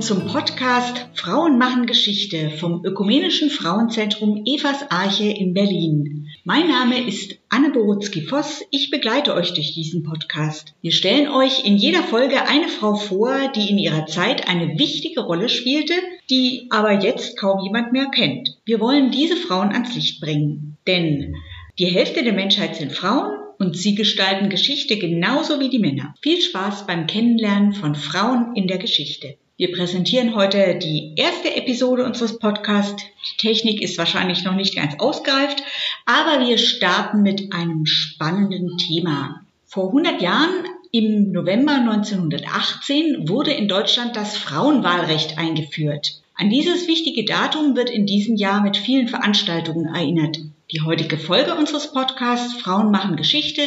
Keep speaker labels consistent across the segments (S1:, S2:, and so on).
S1: Zum Podcast Frauen machen Geschichte vom Ökumenischen Frauenzentrum Evas Arche in Berlin. Mein Name ist Anne Borutzki-Voss. Ich begleite euch durch diesen Podcast. Wir stellen euch in jeder Folge eine Frau vor, die in ihrer Zeit eine wichtige Rolle spielte, die aber jetzt kaum jemand mehr kennt. Wir wollen diese Frauen ans Licht bringen. Denn die Hälfte der Menschheit sind Frauen und sie gestalten Geschichte genauso wie die Männer. Viel Spaß beim Kennenlernen von Frauen in der Geschichte. Wir präsentieren heute die erste Episode unseres Podcasts. Die Technik ist wahrscheinlich noch nicht ganz ausgereift, aber wir starten mit einem spannenden Thema. Vor 100 Jahren, im November 1918, wurde in Deutschland das Frauenwahlrecht eingeführt. An dieses wichtige Datum wird in diesem Jahr mit vielen Veranstaltungen erinnert. Die heutige Folge unseres Podcasts Frauen machen Geschichte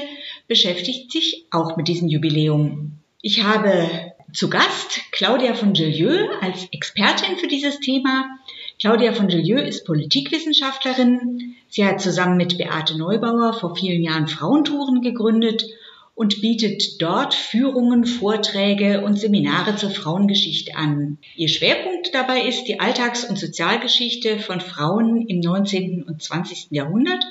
S1: beschäftigt sich auch mit diesem Jubiläum. Ich habe zu Gast Claudia von Gillieu als Expertin für dieses Thema. Claudia von Gillieu ist Politikwissenschaftlerin. Sie hat zusammen mit Beate Neubauer vor vielen Jahren Frauentouren gegründet und bietet dort Führungen, Vorträge und Seminare zur Frauengeschichte an. Ihr Schwerpunkt dabei ist die Alltags- und Sozialgeschichte von Frauen im 19. und 20. Jahrhundert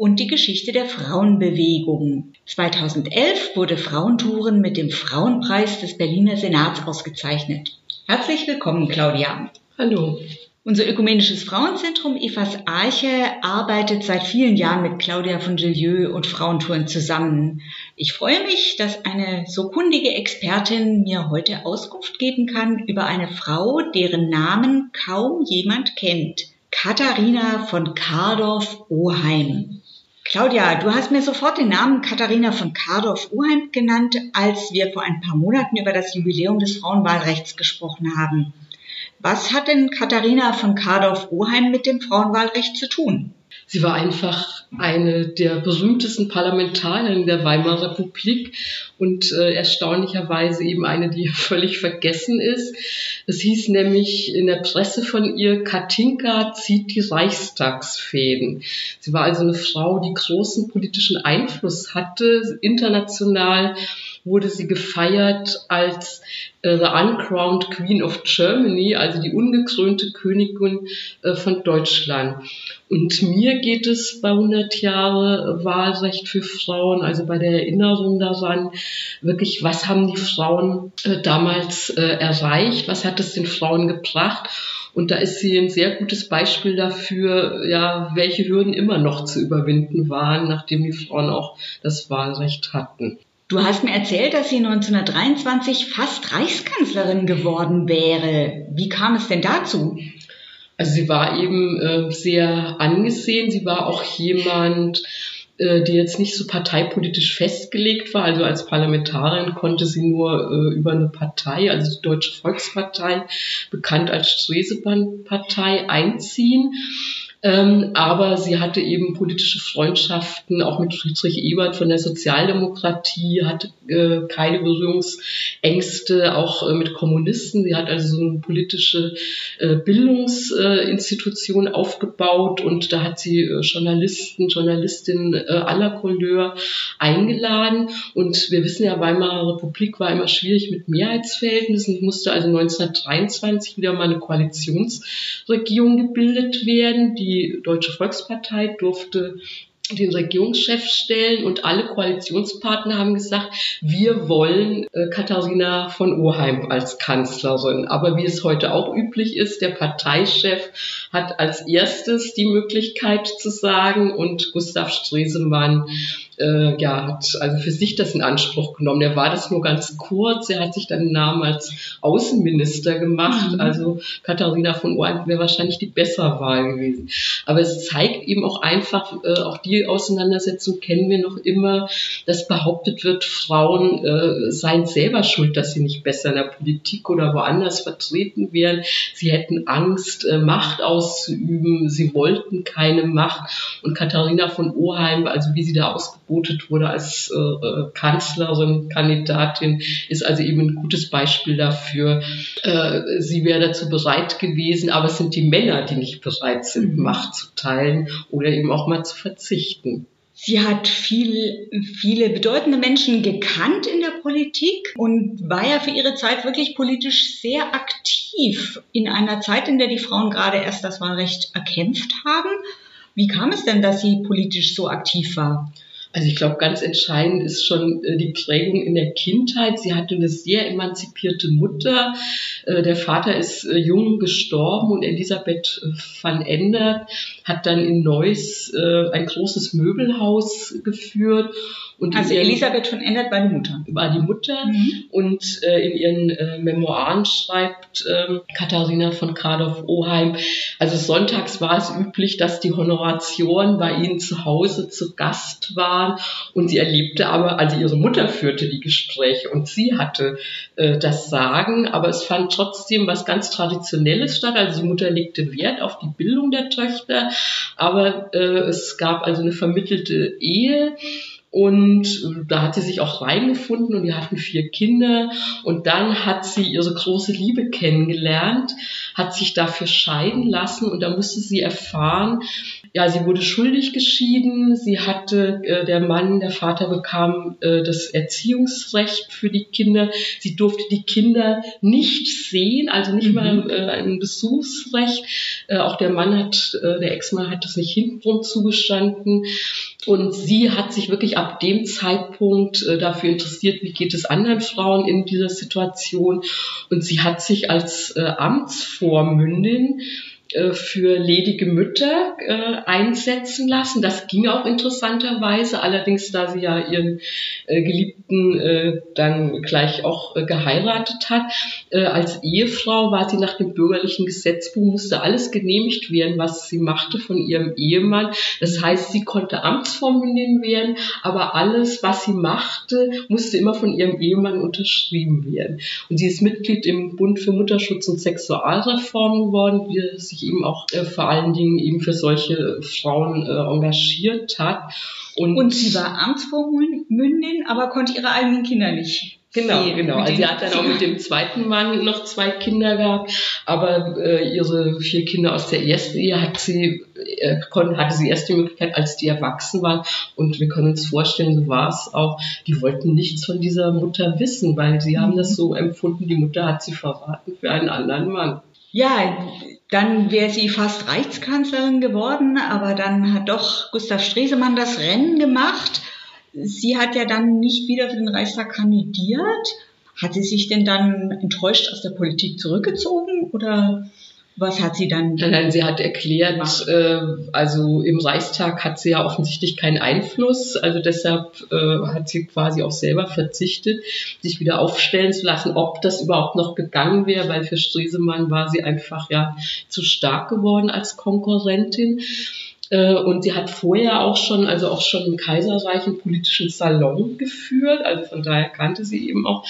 S1: und die Geschichte der Frauenbewegung. 2011 wurde Frauentouren mit dem Frauenpreis des Berliner Senats ausgezeichnet. Herzlich willkommen, Claudia.
S2: Hallo.
S1: Unser ökumenisches Frauenzentrum Evas Arche arbeitet seit vielen Jahren mit Claudia von Gillieu und Frauentouren zusammen. Ich freue mich, dass eine so kundige Expertin mir heute Auskunft geben kann über eine Frau, deren Namen kaum jemand kennt. Katharina von Kardorf-Oheim. Claudia, du hast mir sofort den Namen Katharina von Kardorf-Oheim genannt, als wir vor ein paar Monaten über das Jubiläum des Frauenwahlrechts gesprochen haben. Was hat denn Katharina von Kardorf-Oheim mit dem Frauenwahlrecht zu tun?
S2: Sie war einfach eine der berühmtesten Parlamentarierinnen der Weimarer Republik und äh, erstaunlicherweise eben eine, die völlig vergessen ist. Es hieß nämlich in der Presse von ihr, Katinka zieht die Reichstagsfäden. Sie war also eine Frau, die großen politischen Einfluss hatte, international wurde sie gefeiert als äh, The Uncrowned Queen of Germany, also die ungekrönte Königin äh, von Deutschland. Und mir geht es bei 100 Jahre Wahlrecht für Frauen, also bei der Erinnerung daran, wirklich, was haben die Frauen äh, damals äh, erreicht, was hat es den Frauen gebracht und da ist sie ein sehr gutes Beispiel dafür, ja, welche Hürden immer noch zu überwinden waren, nachdem die Frauen auch das Wahlrecht hatten.
S1: Du hast mir erzählt, dass sie 1923 fast Reichskanzlerin geworden wäre. Wie kam es denn dazu?
S2: Also sie war eben äh, sehr angesehen. Sie war auch jemand, äh, die jetzt nicht so parteipolitisch festgelegt war. Also als Parlamentarin konnte sie nur äh, über eine Partei, also die Deutsche Volkspartei, bekannt als Stresemann-Partei, einziehen. Ähm, aber sie hatte eben politische Freundschaften, auch mit Friedrich Ebert von der Sozialdemokratie, hatte äh, keine Berührungsängste, auch äh, mit Kommunisten. Sie hat also so eine politische äh, Bildungsinstitution aufgebaut und da hat sie äh, Journalisten, Journalistinnen äh, aller Couleur eingeladen. Und wir wissen ja, Weimarer Republik war immer schwierig mit Mehrheitsverhältnissen. Musste also 1923 wieder mal eine Koalitionsregierung gebildet werden, die die Deutsche Volkspartei durfte den Regierungschef stellen und alle Koalitionspartner haben gesagt, wir wollen äh, Katharina von Oheim als Kanzlerin. Aber wie es heute auch üblich ist, der Parteichef hat als erstes die Möglichkeit zu sagen und Gustav Stresemann äh, ja, hat also für sich das in Anspruch genommen. Er war das nur ganz kurz. Er hat sich dann einen Namen als Außenminister gemacht. Mhm. Also Katharina von Ohren wäre wahrscheinlich die bessere Wahl gewesen. Aber es zeigt eben auch einfach, äh, auch die Auseinandersetzung kennen wir noch immer, dass behauptet wird, Frauen äh, seien selber schuld, dass sie nicht besser in der Politik oder woanders vertreten wären. Sie hätten Angst, äh, Macht auszuüben. Sie wollten keine Macht. Und Katharina von Oheim, also wie sie da ausgebildet verbotet wurde als äh, äh, Kanzlerin, Kandidatin, ist also eben ein gutes Beispiel dafür. Äh, sie wäre dazu bereit gewesen, aber es sind die Männer, die nicht bereit sind, mhm. Macht zu teilen oder eben auch mal zu verzichten.
S1: Sie hat viel, viele bedeutende Menschen gekannt in der Politik und war ja für ihre Zeit wirklich politisch sehr aktiv in einer Zeit, in der die Frauen gerade erst das Wahlrecht erkämpft haben. Wie kam es denn, dass sie politisch so aktiv war?
S2: Also ich glaube, ganz entscheidend ist schon äh, die Prägung in der Kindheit. Sie hatte eine sehr emanzipierte Mutter. Äh, der Vater ist äh, jung gestorben und Elisabeth van Endert hat dann in Neuss ein großes Möbelhaus geführt
S1: und also Elisabeth von Endert war die Mutter.
S2: War die Mutter. Mhm. Und äh, in ihren äh, Memoiren schreibt äh, Katharina von Kradow-Oheim, also sonntags war es üblich, dass die Honoratioren bei ihnen zu Hause zu Gast waren und sie erlebte aber, also ihre Mutter führte die Gespräche und sie hatte äh, das Sagen, aber es fand trotzdem was ganz Traditionelles statt. Also die Mutter legte Wert auf die Bildung der Töchter, aber äh, es gab also eine vermittelte Ehe und da hat sie sich auch reingefunden und die hatten vier Kinder. Und dann hat sie ihre große Liebe kennengelernt, hat sich dafür scheiden lassen und da musste sie erfahren, ja, sie wurde schuldig geschieden. Sie hatte, äh, der Mann, der Vater bekam äh, das Erziehungsrecht für die Kinder. Sie durfte die Kinder nicht sehen, also nicht mhm. mal äh, ein Besuchsrecht. Äh, auch der Mann hat, äh, der Ex-Mann hat das nicht hintenrum zugestanden. Und sie hat sich wirklich ab dem Zeitpunkt äh, dafür interessiert, wie geht es anderen Frauen in dieser Situation. Und sie hat sich als äh, Amtsvormündin für ledige Mütter äh, einsetzen lassen. Das ging auch interessanterweise, allerdings da sie ja ihren äh, Geliebten äh, dann gleich auch äh, geheiratet hat. Äh, als Ehefrau war sie nach dem bürgerlichen Gesetzbuch, musste alles genehmigt werden, was sie machte von ihrem Ehemann. Das heißt, sie konnte Amtsvormündin werden, aber alles, was sie machte, musste immer von ihrem Ehemann unterschrieben werden. Und sie ist Mitglied im Bund für Mutterschutz und Sexualreform geworden, die sich sich eben auch äh, vor allen Dingen eben für solche Frauen äh, engagiert hat.
S1: Und, und sie war Amtsvormündin, aber konnte ihre eigenen Kinder nicht
S2: Genau, sehen, genau. Also sie hat dann auch mit dem zweiten Mann noch zwei Kinder gehabt, aber äh, ihre vier Kinder aus der ersten Ehe hat sie, äh, konnte, hatte sie erst die Möglichkeit, als die erwachsen waren. Und wir können uns vorstellen, so war es auch, die wollten nichts von dieser Mutter wissen, weil sie haben das so empfunden, die Mutter hat sie verraten für einen anderen Mann.
S1: Ja, dann wäre sie fast Reichskanzlerin geworden, aber dann hat doch Gustav Stresemann das Rennen gemacht. Sie hat ja dann nicht wieder für den Reichstag kandidiert. Hat sie sich denn dann enttäuscht aus der Politik zurückgezogen oder was hat sie dann?
S2: Nein, nein, sie hat erklärt, äh, also im Reichstag hat sie ja offensichtlich keinen Einfluss, also deshalb äh, hat sie quasi auch selber verzichtet, sich wieder aufstellen zu lassen, ob das überhaupt noch gegangen wäre, weil für Stresemann war sie einfach ja zu stark geworden als Konkurrentin. Äh, und sie hat vorher auch schon, also auch schon im Kaiserreich einen politischen Salon geführt. Also von daher kannte sie eben auch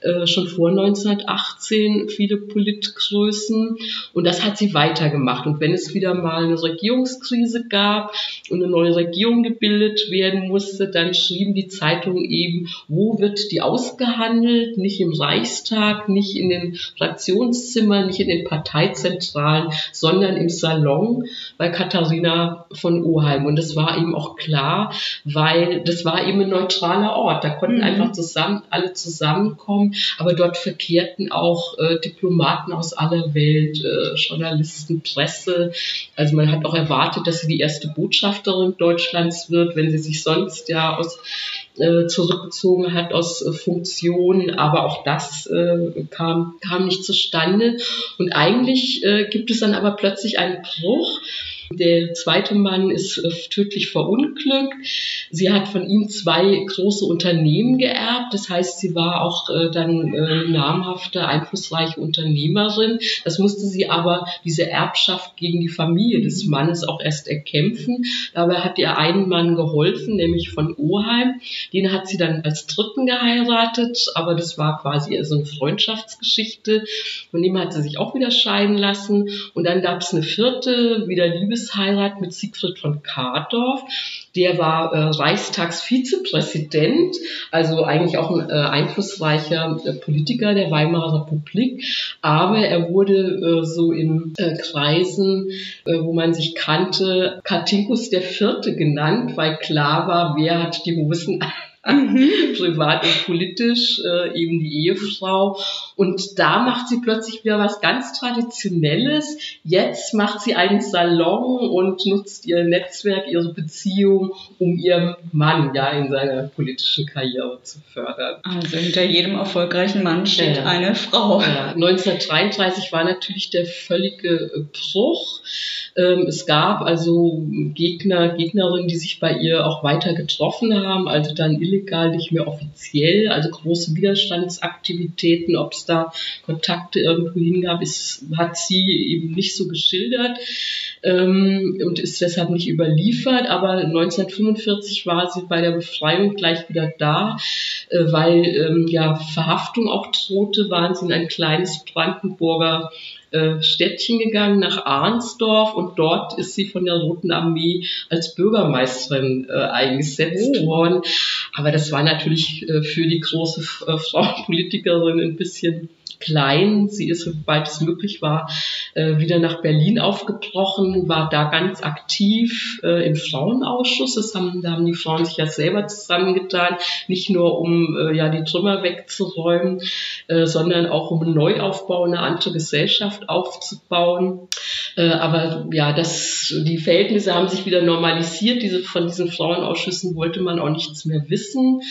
S2: äh, schon vor 1918 viele Politgrößen. Und das hat sie weitergemacht. Und wenn es wieder mal eine Regierungskrise gab und eine neue Regierung gebildet werden musste, dann schrieben die Zeitungen eben, wo wird die ausgehandelt? Nicht im Reichstag, nicht in den Fraktionszimmern, nicht in den Parteizentralen, sondern im Salon, weil Katharina von Oheim. Und das war eben auch klar, weil das war eben ein neutraler Ort. Da konnten mhm. einfach zusammen, alle zusammenkommen. Aber dort verkehrten auch äh, Diplomaten aus aller Welt, äh, Journalisten, Presse. Also man hat auch erwartet, dass sie die erste Botschafterin Deutschlands wird, wenn sie sich sonst ja aus äh, zurückgezogen hat aus äh, Funktionen, aber auch das äh, kam, kam nicht zustande. Und eigentlich äh, gibt es dann aber plötzlich einen Bruch, der zweite Mann ist äh, tödlich verunglückt. Sie hat von ihm zwei große Unternehmen geerbt. Das heißt, sie war auch äh, dann äh, namhafte, einflussreiche Unternehmerin. Das musste sie aber, diese Erbschaft gegen die Familie des Mannes auch erst erkämpfen. Dabei hat ihr einen Mann geholfen, nämlich von Oheim. Den hat sie dann als Dritten geheiratet, aber das war quasi so eine Freundschaftsgeschichte. Von dem hat sie sich auch wieder scheiden lassen. Und dann gab es eine vierte, wieder Liebes Liebesheirat mit Siegfried von Kardorf. Der war äh, Reichstagsvizepräsident, also eigentlich auch ein äh, einflussreicher äh, Politiker der Weimarer Republik. Aber er wurde äh, so in äh, Kreisen, äh, wo man sich kannte, Katinkus Vierte genannt, weil klar war, wer hat die Hosen mhm. privat und politisch, äh, eben die Ehefrau. Und da macht sie plötzlich wieder was ganz Traditionelles. Jetzt macht sie einen Salon und nutzt ihr Netzwerk, ihre Beziehung, um ihren Mann ja in seiner politischen Karriere zu fördern.
S1: Also hinter jedem erfolgreichen Mann steht ja. eine Frau.
S2: Ja. 1933 war natürlich der völlige Bruch. Ähm, es gab also Gegner, Gegnerinnen, die sich bei ihr auch weiter getroffen haben, also dann illegal, nicht mehr offiziell, also große Widerstandsaktivitäten, ob es da Kontakte irgendwo hingab, ist, hat sie eben nicht so geschildert ähm, und ist deshalb nicht überliefert, aber 1945 war sie bei der Befreiung gleich wieder da, äh, weil ähm, ja Verhaftung auch drohte, waren sie in ein kleines Brandenburger Städtchen gegangen nach Arnsdorf und dort ist sie von der Roten Armee als Bürgermeisterin äh, eingesetzt oh. worden. Aber das war natürlich äh, für die große äh, Frauenpolitikerin ein bisschen klein. Sie ist, sobald es möglich war, äh, wieder nach Berlin aufgebrochen, war da ganz aktiv äh, im Frauenausschuss. Das haben, da haben die Frauen sich ja selber zusammengetan, nicht nur um äh, ja die Trümmer wegzuräumen, sondern auch um einen Neuaufbau, eine andere Gesellschaft aufzubauen. aber ja, das, die Verhältnisse haben sich wieder normalisiert. Diese, von diesen Frauenausschüssen wollte man auch nichts mehr wissen.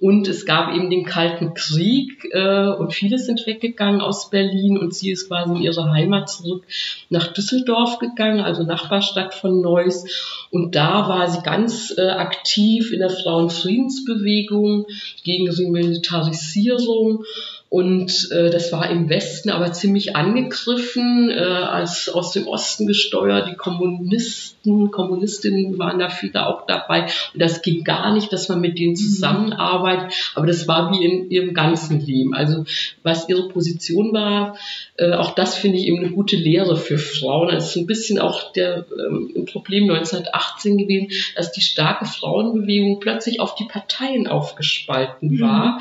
S2: Und es gab eben den Kalten Krieg äh, und viele sind weggegangen aus Berlin und sie ist quasi in ihre Heimat zurück nach Düsseldorf gegangen, also Nachbarstadt von Neuss. Und da war sie ganz äh, aktiv in der Frauenfriedensbewegung gegen die Militarisierung und äh, das war im Westen aber ziemlich angegriffen, äh, als aus dem Osten gesteuert. Die Kommunisten, Kommunistinnen waren da viele auch dabei. Und das ging gar nicht, dass man mit denen mhm. zusammenarbeitet. Aber das war wie in ihrem ganzen Leben. Also was ihre Position war, äh, auch das finde ich eben eine gute Lehre für Frauen. Das ist ein bisschen auch der ähm, Problem 1918 gewesen, dass die starke Frauenbewegung plötzlich auf die Parteien aufgespalten mhm. war.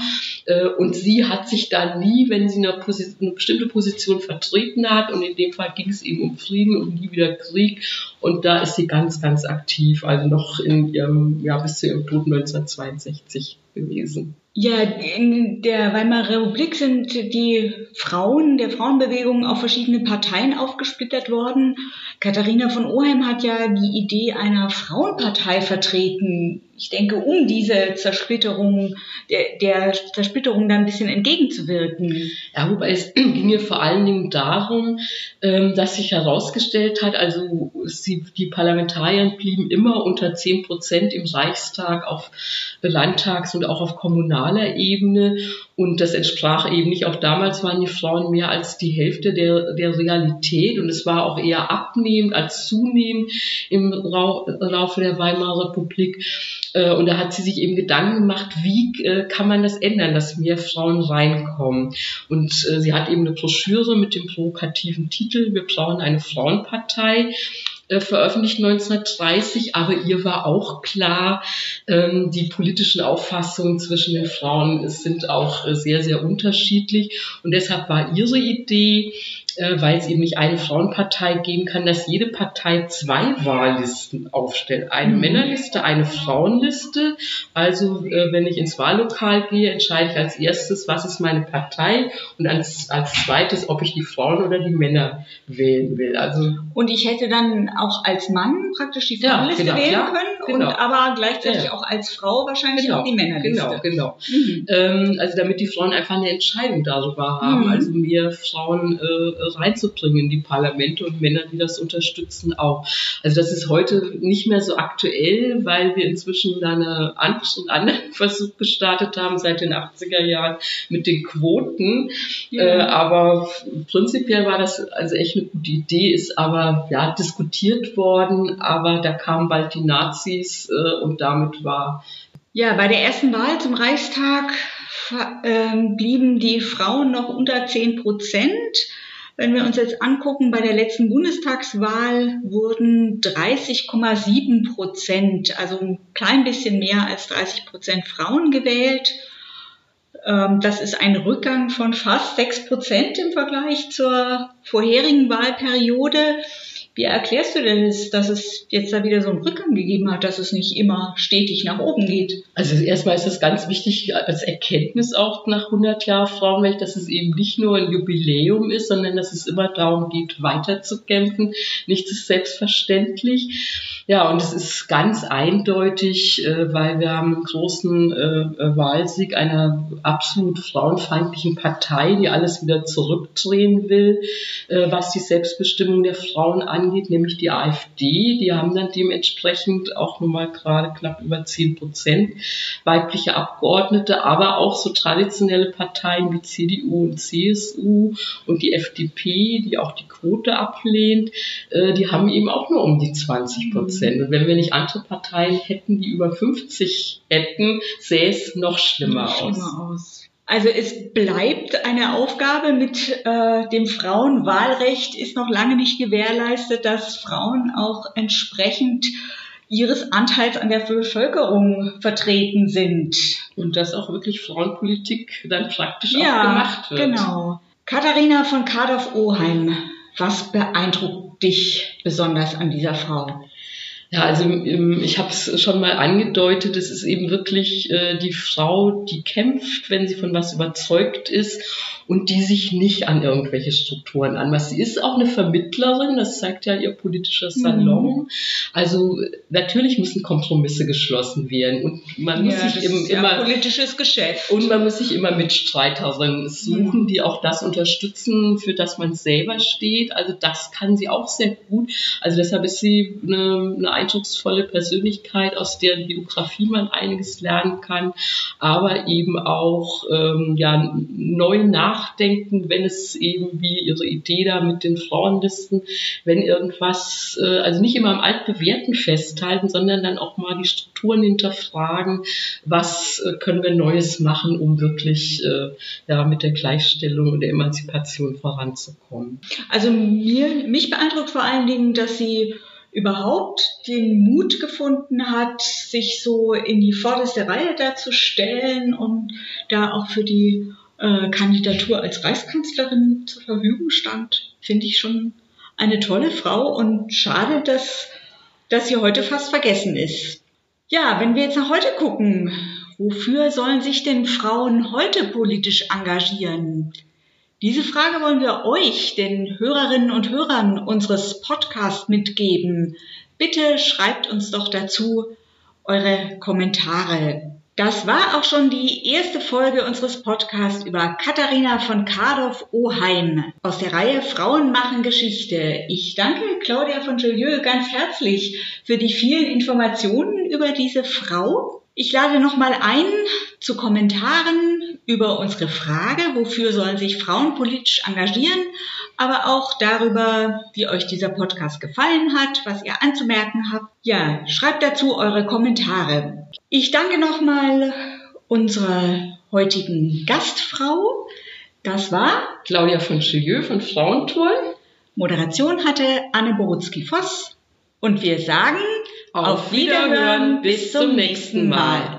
S2: Mhm. und sie hat sich da da nie, wenn sie eine, eine, bestimmte Position vertreten hat. Und in dem Fall ging es eben um Frieden und nie wieder Krieg. Und da ist sie ganz, ganz aktiv, also noch in ihrem, ja, bis zu ihrem Tod 1962 gewesen.
S1: Ja, in der Weimarer Republik sind die Frauen der Frauenbewegung auf verschiedene Parteien aufgesplittert worden. Katharina von Oheim hat ja die Idee einer Frauenpartei vertreten ich denke, um diese Zersplitterung, der, der Zersplitterung dann ein bisschen entgegenzuwirken.
S2: Ja, wobei es ging mir vor allen Dingen darum, ähm, dass sich herausgestellt hat, also sie, die Parlamentarier blieben immer unter 10 Prozent im Reichstag, auf Landtags- und auch auf kommunaler Ebene. Und das entsprach eben nicht, auch damals waren die Frauen mehr als die Hälfte der, der Realität. Und es war auch eher abnehmend als zunehmend im Laufe der Weimarer Republik. Äh, und da hat sie sich eben Gedanken gemacht, wie äh, kann man das ändern, dass mehr Frauen reinkommen. Und äh, sie hat eben eine Broschüre mit dem provokativen Titel, wir brauchen eine Frauenpartei veröffentlicht 1930, aber ihr war auch klar, ähm, die politischen Auffassungen zwischen den Frauen sind auch sehr, sehr unterschiedlich. Und deshalb war ihre Idee, äh, weil es eben nicht eine Frauenpartei geben kann, dass jede Partei zwei Wahllisten aufstellt. Eine mhm. Männerliste, eine Frauenliste. Also äh, wenn ich ins Wahllokal gehe, entscheide ich als erstes, was ist meine Partei und als, als zweites, ob ich die Frauen oder die Männer wählen will. Also
S1: und ich hätte dann auch als Mann praktisch die Frauenliste ja, genau, wählen ja, können genau. und aber gleichzeitig ja. auch als Frau wahrscheinlich genau, auch die Männerliste.
S2: Genau, genau. Mhm. Ähm, also damit die Frauen einfach eine Entscheidung darüber haben. Mhm. Also mehr Frauen äh, reinzubringen in die Parlamente und Männer, die das unterstützen, auch. Also das ist heute nicht mehr so aktuell, weil wir inzwischen da eine einen anderen Versuch gestartet haben seit den 80er Jahren mit den Quoten. Ja. Äh, aber prinzipiell war das also echt eine gute Idee, ist aber ja diskutiert worden, aber da kamen bald die Nazis äh, und damit war
S1: ja, bei der ersten Wahl zum Reichstag äh, blieben die Frauen noch unter 10 Prozent. Wenn wir uns jetzt angucken, bei der letzten Bundestagswahl wurden 30,7 Prozent, also ein klein bisschen mehr als 30 Prozent Frauen gewählt. Ähm, das ist ein Rückgang von fast 6 Prozent im Vergleich zur vorherigen Wahlperiode. Wie erklärst du denn, dass es jetzt da wieder so einen Rückgang gegeben hat, dass es nicht immer stetig nach oben geht?
S2: Also erstmal ist es ganz wichtig als Erkenntnis auch nach 100 Jahren Frauenrecht, dass es eben nicht nur ein Jubiläum ist, sondern dass es immer darum geht, weiterzukämpfen. Nichts ist selbstverständlich. Ja, und es ist ganz eindeutig, äh, weil wir haben einen großen äh, Wahlsieg einer absolut frauenfeindlichen Partei, die alles wieder zurückdrehen will, äh, was die Selbstbestimmung der Frauen angeht, nämlich die AfD. Die haben dann dementsprechend auch nochmal gerade knapp über 10 Prozent weibliche Abgeordnete, aber auch so traditionelle Parteien wie CDU und CSU und die FDP, die auch die Quote ablehnt, äh, die haben eben auch nur um die 20 Prozent. Prozent. Und wenn wir nicht andere Parteien hätten, die über 50 hätten, sähe es noch schlimmer, noch schlimmer aus. aus.
S1: Also es bleibt eine Aufgabe mit äh, dem Frauenwahlrecht ist noch lange nicht gewährleistet, dass Frauen auch entsprechend ihres Anteils an der Bevölkerung vertreten sind.
S2: Und dass auch wirklich Frauenpolitik dann praktisch ja, auch gemacht wird.
S1: Genau. Katharina von Kardorf-Oheim, was beeindruckt dich besonders an dieser Frau?
S2: Ja, also ähm, ich habe es schon mal angedeutet, es ist eben wirklich äh, die Frau, die kämpft, wenn sie von was überzeugt ist und die sich nicht an irgendwelche Strukturen anmaßt. Sie ist auch eine Vermittlerin, das zeigt ja ihr politischer Salon. Mhm. Also natürlich müssen Kompromisse geschlossen werden und man muss ja, sich eben ja immer
S1: politisches Geschäft
S2: und man muss sich immer Mitstreiterinnen suchen, mhm. die auch das unterstützen, für das man selber steht. Also das kann sie auch sehr gut. Also deshalb ist sie eine, eine eindrucksvolle Persönlichkeit, aus deren Biografie man einiges lernen kann, aber eben auch ähm, ja neu nach nachdenken, wenn es eben wie Ihre Idee da mit den Frauenlisten, wenn irgendwas, äh, also nicht immer am altbewährten festhalten, sondern dann auch mal die Strukturen hinterfragen, was äh, können wir Neues machen, um wirklich äh, ja, mit der Gleichstellung und der Emanzipation voranzukommen.
S1: Also mir, mich beeindruckt vor allen Dingen, dass sie überhaupt den Mut gefunden hat, sich so in die vorderste Reihe da zu stellen und da auch für die äh, Kandidatur als Reichskanzlerin zur Verfügung stand, finde ich schon eine tolle Frau und schade, dass, dass sie heute fast vergessen ist. Ja, wenn wir jetzt nach heute gucken, wofür sollen sich denn Frauen heute politisch engagieren? Diese Frage wollen wir euch, den Hörerinnen und Hörern unseres Podcasts mitgeben. Bitte schreibt uns doch dazu eure Kommentare. Das war auch schon die erste Folge unseres Podcasts über Katharina von Kardorf-Oheim aus der Reihe Frauen machen Geschichte. Ich danke Claudia von Jolieu ganz herzlich für die vielen Informationen über diese Frau. Ich lade nochmal ein zu Kommentaren über unsere Frage, wofür sollen sich Frauen politisch engagieren, aber auch darüber, wie euch dieser Podcast gefallen hat, was ihr anzumerken habt. Ja, schreibt dazu eure Kommentare. Ich danke nochmal unserer heutigen Gastfrau. Das war
S2: Claudia von Chilieu von Frauenturm.
S1: Moderation hatte Anne Borutzki-Voss. Und wir sagen auf Wiederhören bis zum nächsten Mal.